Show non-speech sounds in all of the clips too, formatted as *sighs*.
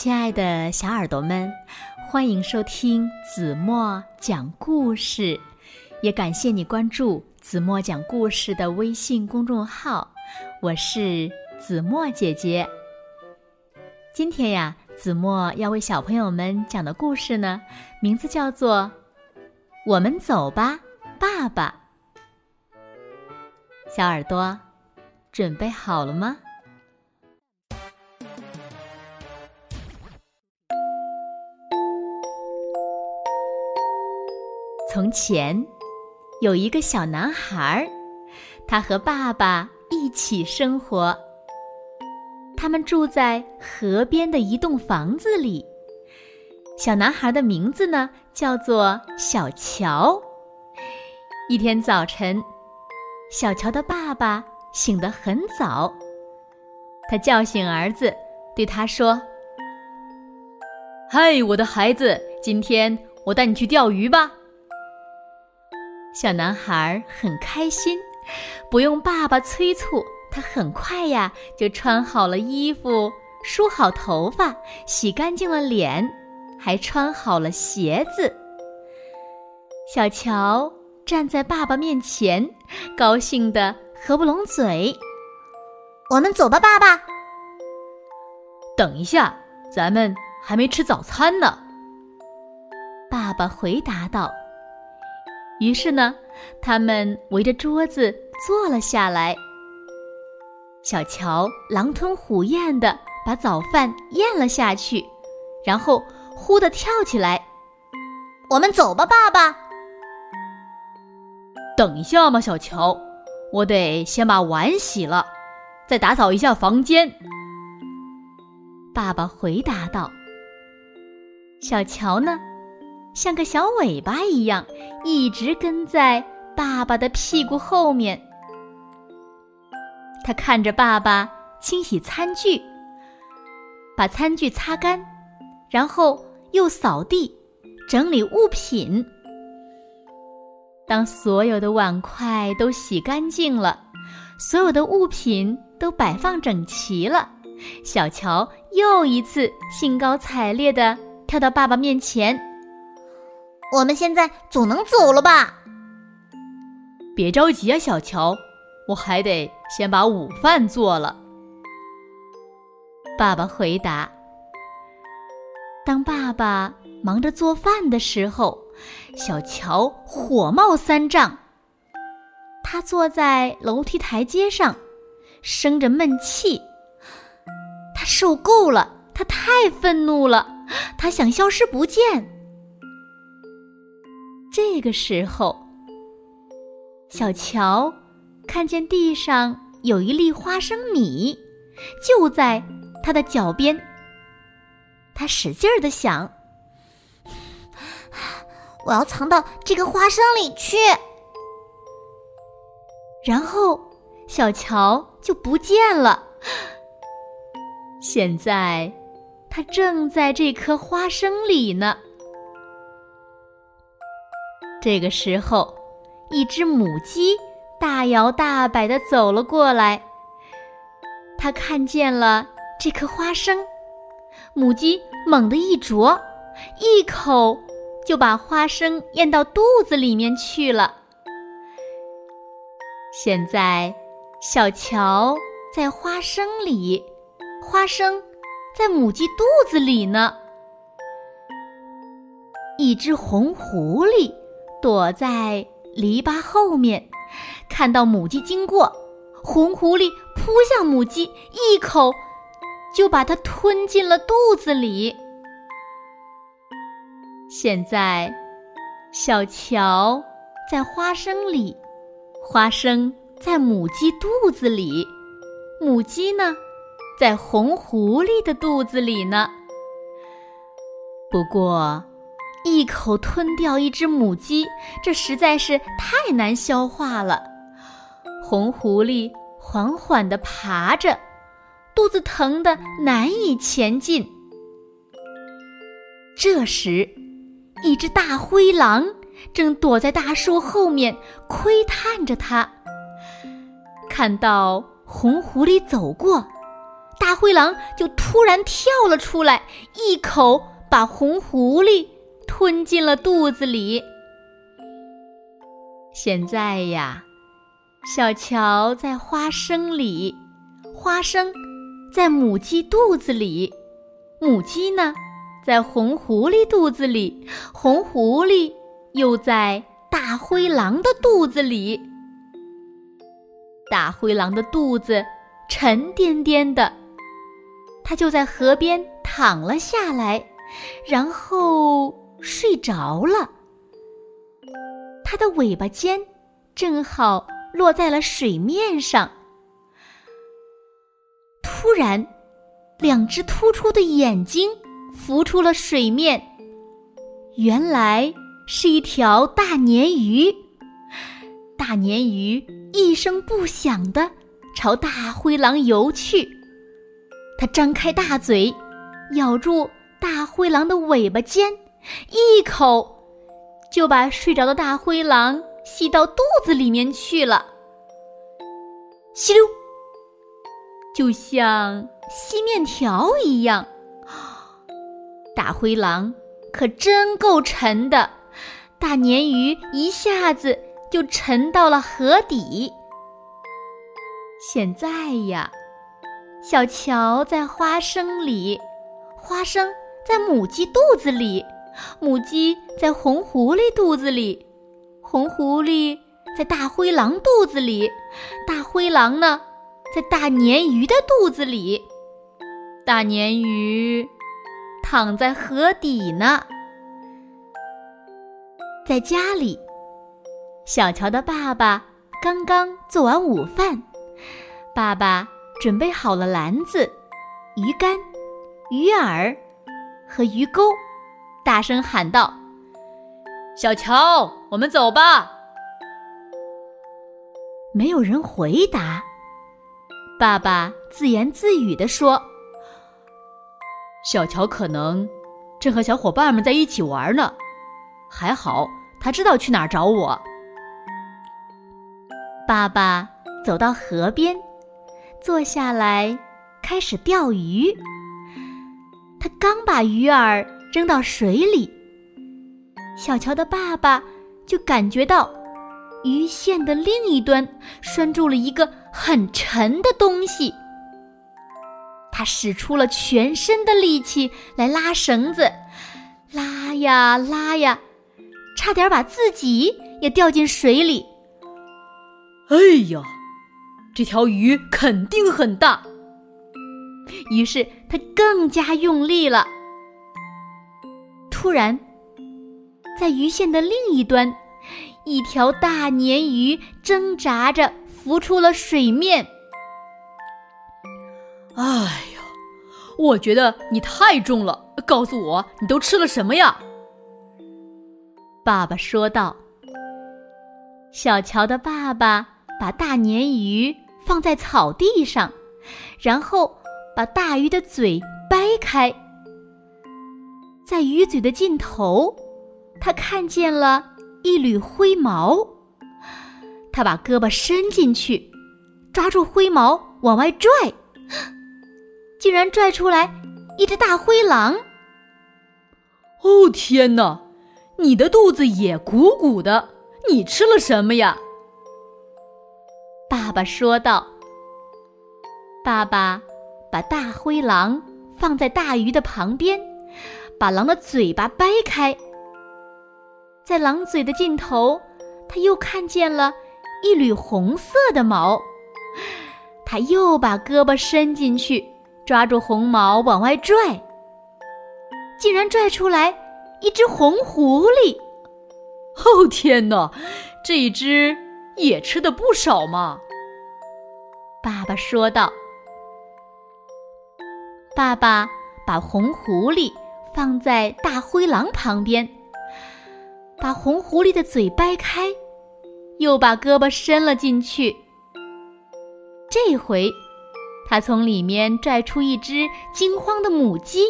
亲爱的小耳朵们，欢迎收听子墨讲故事，也感谢你关注子墨讲故事的微信公众号。我是子墨姐姐。今天呀，子墨要为小朋友们讲的故事呢，名字叫做《我们走吧，爸爸》。小耳朵，准备好了吗？从前，有一个小男孩，他和爸爸一起生活。他们住在河边的一栋房子里。小男孩的名字呢，叫做小乔。一天早晨，小乔的爸爸醒得很早，他叫醒儿子，对他说：“嗨，我的孩子，今天我带你去钓鱼吧。”小男孩很开心，不用爸爸催促，他很快呀就穿好了衣服，梳好头发，洗干净了脸，还穿好了鞋子。小乔站在爸爸面前，高兴的合不拢嘴。我们走吧，爸爸。等一下，咱们还没吃早餐呢。爸爸回答道。于是呢，他们围着桌子坐了下来。小乔狼吞虎咽地把早饭咽了下去，然后忽的跳起来：“我们走吧，爸爸。”等一下嘛，小乔，我得先把碗洗了，再打扫一下房间。爸爸回答道：“小乔呢？”像个小尾巴一样，一直跟在爸爸的屁股后面。他看着爸爸清洗餐具，把餐具擦干，然后又扫地、整理物品。当所有的碗筷都洗干净了，所有的物品都摆放整齐了，小乔又一次兴高采烈地跳到爸爸面前。我们现在总能走了吧？别着急啊，小乔，我还得先把午饭做了。爸爸回答。当爸爸忙着做饭的时候，小乔火冒三丈。他坐在楼梯台阶上，生着闷气。他受够了，他太愤怒了，他想消失不见。这个时候，小乔看见地上有一粒花生米，就在他的脚边。他使劲儿的想：“ *sighs* 我要藏到这个花生里去。”然后小乔就不见了。现在他正在这颗花生里呢。这个时候，一只母鸡大摇大摆的走了过来。它看见了这颗花生，母鸡猛地一啄，一口就把花生咽到肚子里面去了。现在，小乔在花生里，花生在母鸡肚子里呢。一只红狐狸。躲在篱笆后面，看到母鸡经过，红狐狸扑向母鸡，一口就把它吞进了肚子里。现在，小乔在花生里，花生在母鸡肚子里，母鸡呢，在红狐狸的肚子里呢。不过。一口吞掉一只母鸡，这实在是太难消化了。红狐狸缓缓地爬着，肚子疼得难以前进。这时，一只大灰狼正躲在大树后面窥探着它。看到红狐狸走过，大灰狼就突然跳了出来，一口把红狐狸吞进了肚子里。现在呀，小乔在花生里，花生在母鸡肚子里，母鸡呢在红狐狸肚子里，红狐狸又在大灰狼的肚子里。大灰狼的肚子沉甸甸的，它就在河边躺了下来，然后睡着了。它的尾巴尖正好落在了水面上。突然，两只突出的眼睛浮出了水面，原来是一条大鲶鱼。大鲶鱼一声不响地朝大灰狼游去，它张开大嘴，咬住大灰狼的尾巴尖，一口。就把睡着的大灰狼吸到肚子里面去了，吸溜，就像吸面条一样。大灰狼可真够沉的，大鲶鱼一下子就沉到了河底。现在呀，小乔在花生里，花生在母鸡肚子里。母鸡在红狐狸肚子里，红狐狸在大灰狼肚子里，大灰狼呢，在大鲶鱼的肚子里，大鲶鱼躺在河底呢。在家里，小乔的爸爸刚刚做完午饭，爸爸准备好了篮子、鱼竿、鱼饵和鱼钩。大声喊道：“小乔，我们走吧。”没有人回答。爸爸自言自语地说：“小乔可能正和小伙伴们在一起玩呢。还好，他知道去哪儿找我。”爸爸走到河边，坐下来开始钓鱼。他刚把鱼饵。扔到水里，小乔的爸爸就感觉到鱼线的另一端拴住了一个很沉的东西。他使出了全身的力气来拉绳子，拉呀拉呀，差点把自己也掉进水里。哎呀，这条鱼肯定很大。于是他更加用力了。突然，在鱼线的另一端，一条大鲶鱼挣扎着浮出了水面。哎呀，我觉得你太重了，告诉我你都吃了什么呀？爸爸说道。小乔的爸爸把大鲶鱼放在草地上，然后把大鱼的嘴掰开。在鱼嘴的尽头，他看见了一缕灰毛。他把胳膊伸进去，抓住灰毛往外拽，竟然拽出来一只大灰狼。哦天哪，你的肚子也鼓鼓的，你吃了什么呀？爸爸说道。爸爸把大灰狼放在大鱼的旁边。把狼的嘴巴掰开，在狼嘴的尽头，他又看见了一缕红色的毛。他又把胳膊伸进去，抓住红毛往外拽，竟然拽出来一只红狐狸。哦天哪，这一只也吃的不少嘛！爸爸说道。爸爸把红狐狸。放在大灰狼旁边，把红狐狸的嘴掰开，又把胳膊伸了进去。这回，他从里面拽出一只惊慌的母鸡，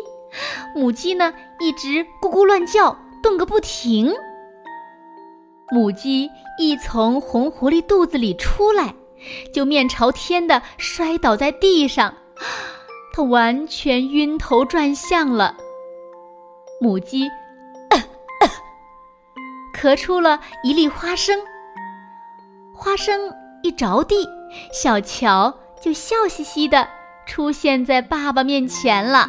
母鸡呢一直咕咕乱叫，动个不停。母鸡一从红狐狸肚子里出来，就面朝天的摔倒在地上，他完全晕头转向了。母鸡咳出了一粒花生，花生一着地，小乔就笑嘻嘻的出现在爸爸面前了。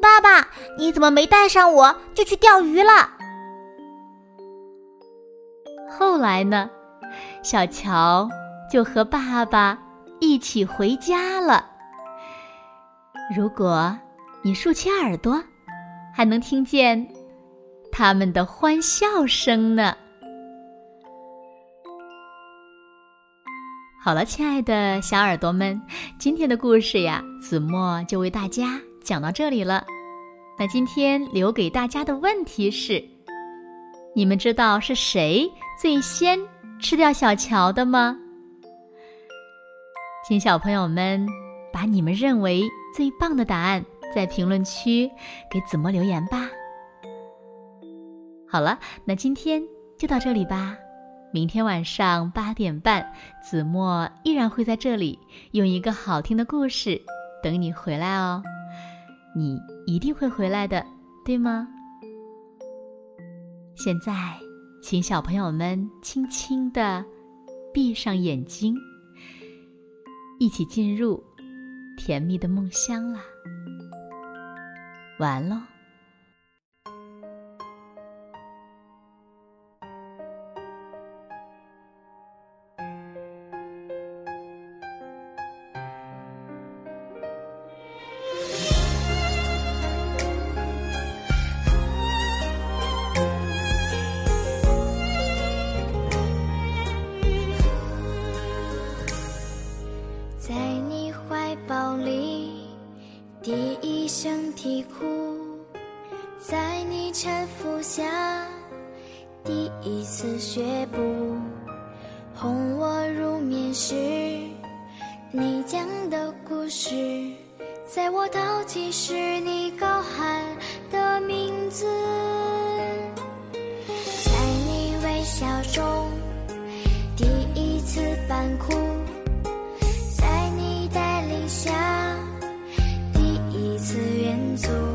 爸爸，你怎么没带上我就去钓鱼了？后来呢，小乔就和爸爸一起回家了。如果你竖起耳朵，还能听见他们的欢笑声呢。好了，亲爱的小耳朵们，今天的故事呀，子墨就为大家讲到这里了。那今天留给大家的问题是：你们知道是谁最先吃掉小乔的吗？请小朋友们把你们认为最棒的答案在评论区给子墨留言吧。好了，那今天就到这里吧。明天晚上八点半，子墨依然会在这里用一个好听的故事等你回来哦。你一定会回来的，对吗？现在，请小朋友们轻轻的闭上眼睛，一起进入甜蜜的梦乡啦。完喽。在你怀抱里，第一声啼哭；在你搀扶下，第一次学步。哄我入眠时，你讲的故事；在我淘气时，你高喊的名字；在你微笑中，第一次扮哭。so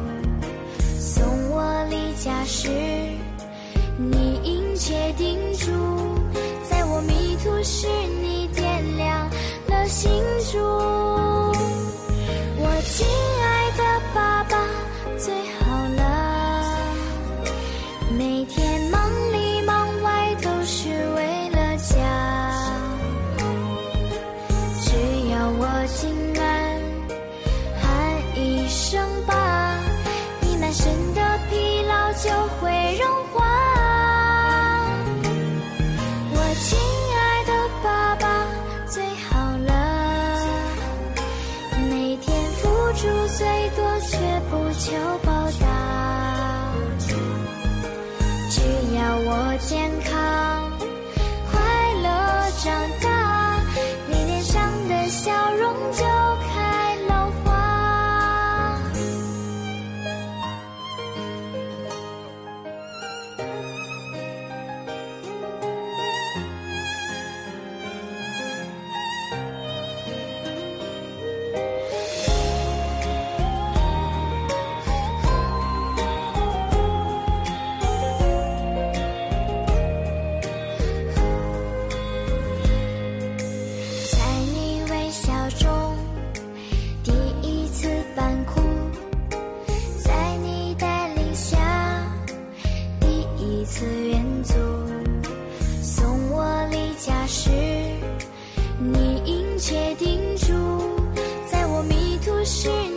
是你。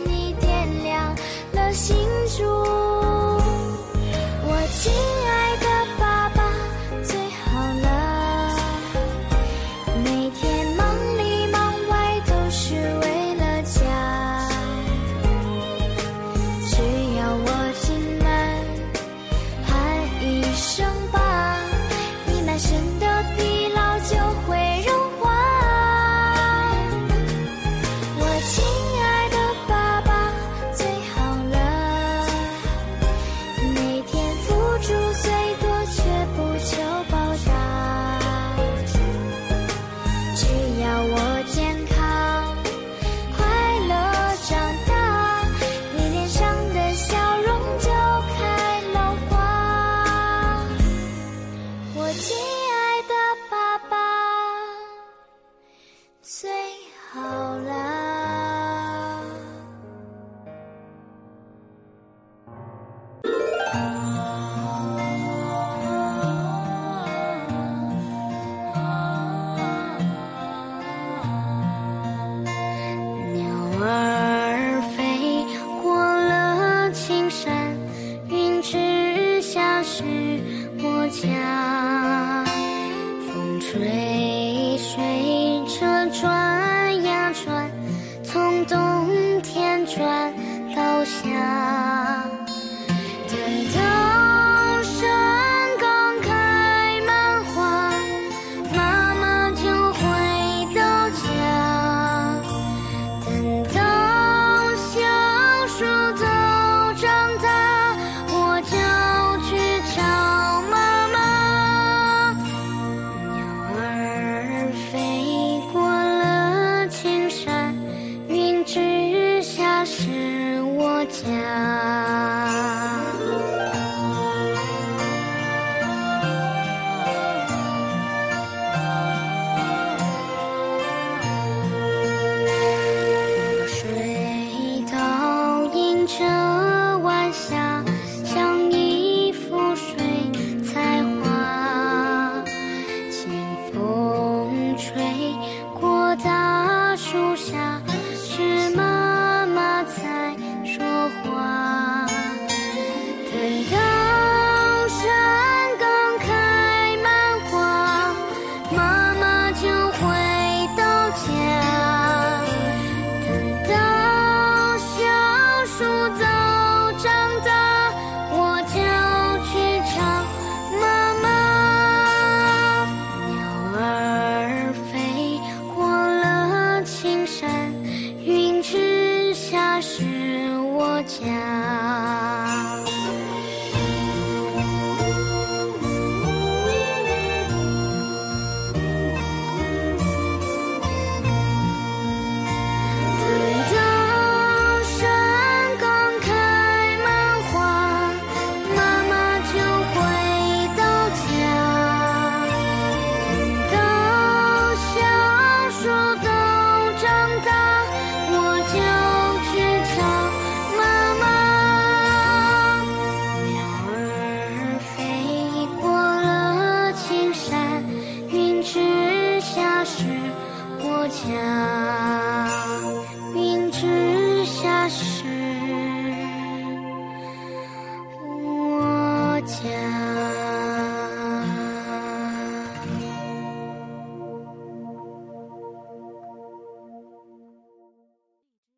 着